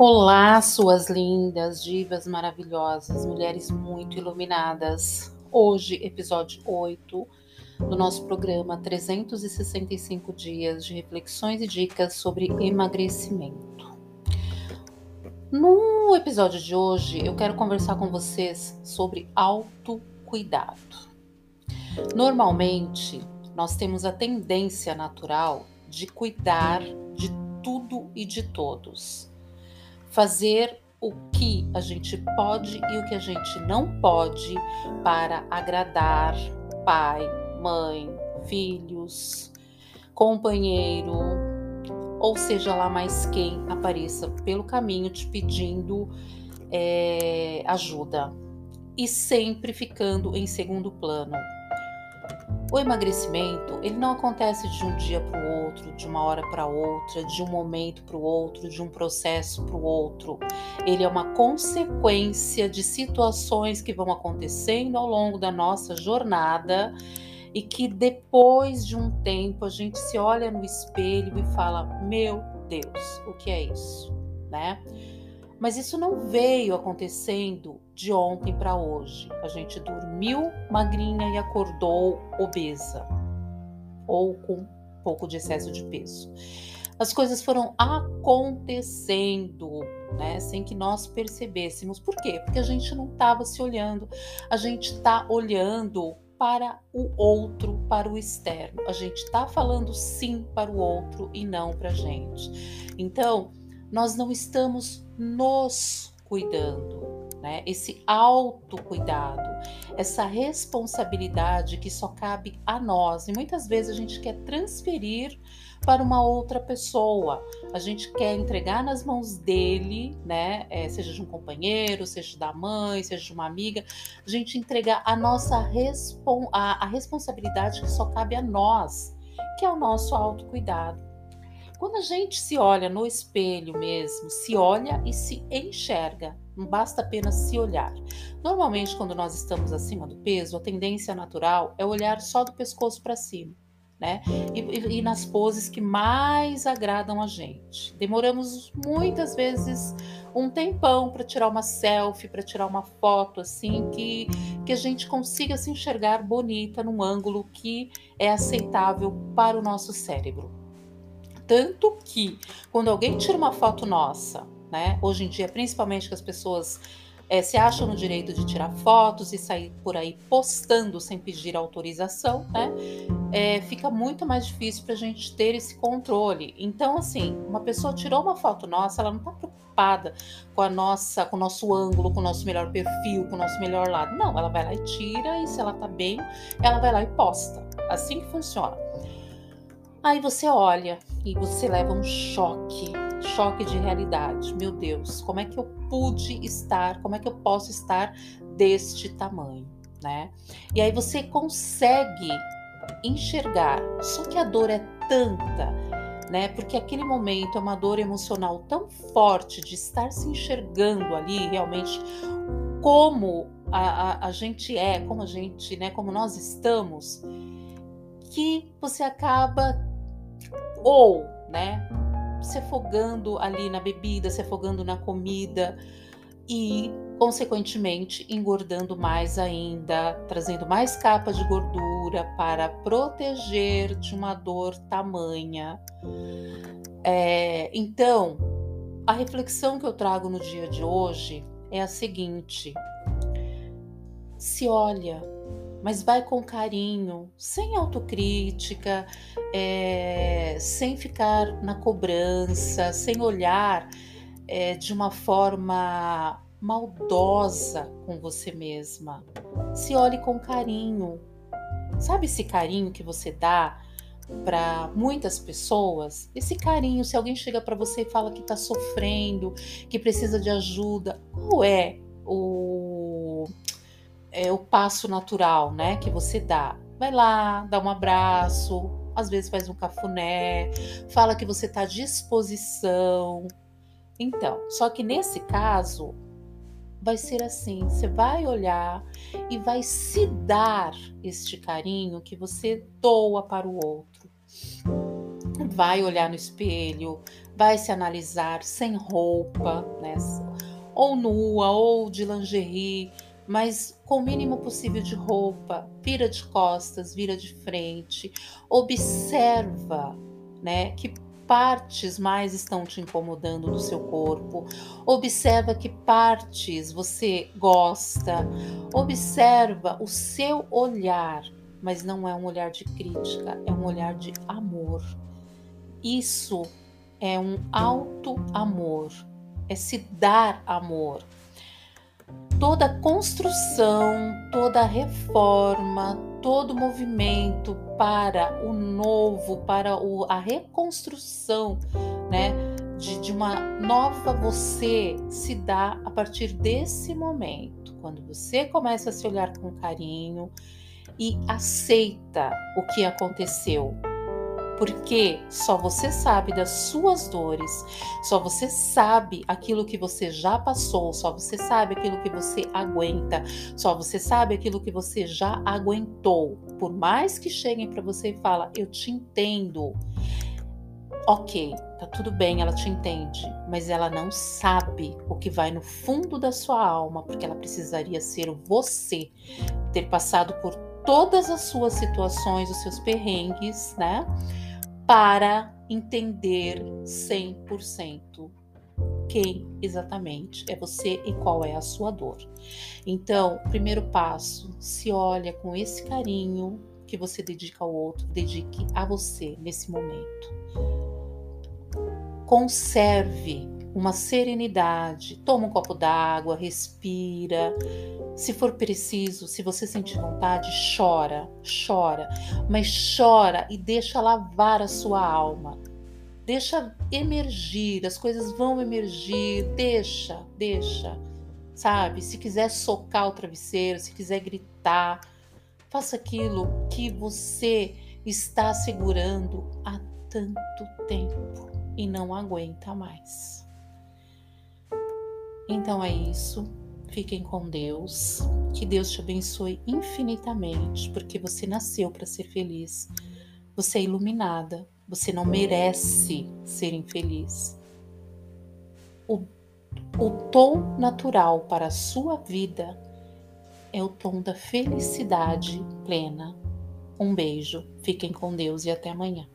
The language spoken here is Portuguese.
Olá, suas lindas, divas maravilhosas, mulheres muito iluminadas. Hoje, episódio 8 do nosso programa 365 dias de reflexões e dicas sobre emagrecimento. No episódio de hoje, eu quero conversar com vocês sobre autocuidado. Normalmente, nós temos a tendência natural de cuidar de tudo e de todos fazer o que a gente pode e o que a gente não pode para agradar pai, mãe, filhos, companheiro, ou seja lá mais quem apareça pelo caminho te pedindo é, ajuda e sempre ficando em segundo plano. O emagrecimento, ele não acontece de um dia para o outro, de uma hora para outra, de um momento para o outro, de um processo para o outro. Ele é uma consequência de situações que vão acontecendo ao longo da nossa jornada e que depois de um tempo a gente se olha no espelho e fala: "Meu Deus, o que é isso?", né? Mas isso não veio acontecendo de ontem para hoje. A gente dormiu magrinha e acordou obesa ou com um pouco de excesso de peso. As coisas foram acontecendo, né, sem que nós percebêssemos. Por quê? Porque a gente não estava se olhando. A gente está olhando para o outro, para o externo. A gente está falando sim para o outro e não para a gente. Então, nós não estamos nos cuidando, né? Esse autocuidado, essa responsabilidade que só cabe a nós. E muitas vezes a gente quer transferir para uma outra pessoa. A gente quer entregar nas mãos dele, né? É, seja de um companheiro, seja da mãe, seja de uma amiga. A gente entregar a nossa respon a, a responsabilidade que só cabe a nós, que é o nosso autocuidado. Quando a gente se olha no espelho mesmo, se olha e se enxerga, basta apenas se olhar. Normalmente, quando nós estamos acima do peso, a tendência natural é olhar só do pescoço para cima. Né? E, e, e, nas poses que mais agradam a gente. Demoramos muitas vezes um tempão para tirar uma selfie, para tirar uma foto assim que, que a gente consiga se enxergar bonita num ângulo que é aceitável para o nosso cérebro. Tanto que quando alguém tira uma foto nossa, né? Hoje em dia, principalmente que as pessoas é, se acham no direito de tirar fotos e sair por aí postando sem pedir autorização, né? É, fica muito mais difícil para a gente ter esse controle. Então, assim, uma pessoa tirou uma foto nossa, ela não está preocupada com a nossa, com o nosso ângulo, com o nosso melhor perfil, com o nosso melhor lado. Não, ela vai lá e tira, e se ela tá bem, ela vai lá e posta. Assim que funciona. Aí você olha e você leva um choque, choque de realidade. Meu Deus, como é que eu pude estar, como é que eu posso estar deste tamanho, né? E aí você consegue enxergar, só que a dor é tanta, né? Porque aquele momento é uma dor emocional tão forte de estar se enxergando ali realmente como a, a, a gente é, como a gente, né? Como nós estamos, que você acaba ou, né, se afogando ali na bebida, se afogando na comida e, consequentemente, engordando mais ainda, trazendo mais capa de gordura para proteger de uma dor tamanha. É, então, a reflexão que eu trago no dia de hoje é a seguinte: se olha, mas vai com carinho, sem autocrítica, é, sem ficar na cobrança, sem olhar é, de uma forma maldosa com você mesma. Se olhe com carinho. Sabe esse carinho que você dá para muitas pessoas? Esse carinho, se alguém chega para você e fala que está sofrendo, que precisa de ajuda, qual é o é, o passo natural, né, que você dá. Vai lá, dá um abraço, às vezes faz um cafuné, fala que você está à disposição. Então, só que nesse caso vai ser assim, você vai olhar e vai se dar este carinho que você doa para o outro. vai olhar no espelho, vai se analisar sem roupa, né? Ou nua, ou de lingerie, mas com o mínimo possível de roupa, vira de costas, vira de frente, observa, né, que partes mais estão te incomodando do seu corpo, observa que partes você gosta, observa o seu olhar, mas não é um olhar de crítica, é um olhar de amor. Isso é um alto amor, é se dar amor. Toda construção, toda reforma, todo movimento para o novo, para o, a reconstrução, né, de, de uma nova você se dá a partir desse momento, quando você começa a se olhar com carinho e aceita o que aconteceu, porque só você sabe das suas dores, só você sabe aquilo que você já passou, só você sabe aquilo que você aguenta, só você sabe aquilo que você já aguentou. Por mais que cheguem para você e fala, eu te entendo. Ok, tá tudo bem, ela te entende, mas ela não sabe o que vai no fundo da sua alma, porque ela precisaria ser você, ter passado por todas as suas situações, os seus perrengues, né? Para entender 100% quem exatamente é você e qual é a sua dor. Então, primeiro passo, se olha com esse carinho que você dedica ao outro, dedique a você nesse momento. Conserve uma serenidade, toma um copo d'água, respira, se for preciso, se você sentir vontade, chora, chora, mas chora e deixa lavar a sua alma. Deixa emergir, as coisas vão emergir, deixa, deixa. Sabe? Se quiser socar o travesseiro, se quiser gritar, faça aquilo que você está segurando há tanto tempo e não aguenta mais. Então é isso. Fiquem com Deus. Que Deus te abençoe infinitamente, porque você nasceu para ser feliz. Você é iluminada. Você não merece ser infeliz. O, o tom natural para a sua vida é o tom da felicidade plena. Um beijo, fiquem com Deus e até amanhã.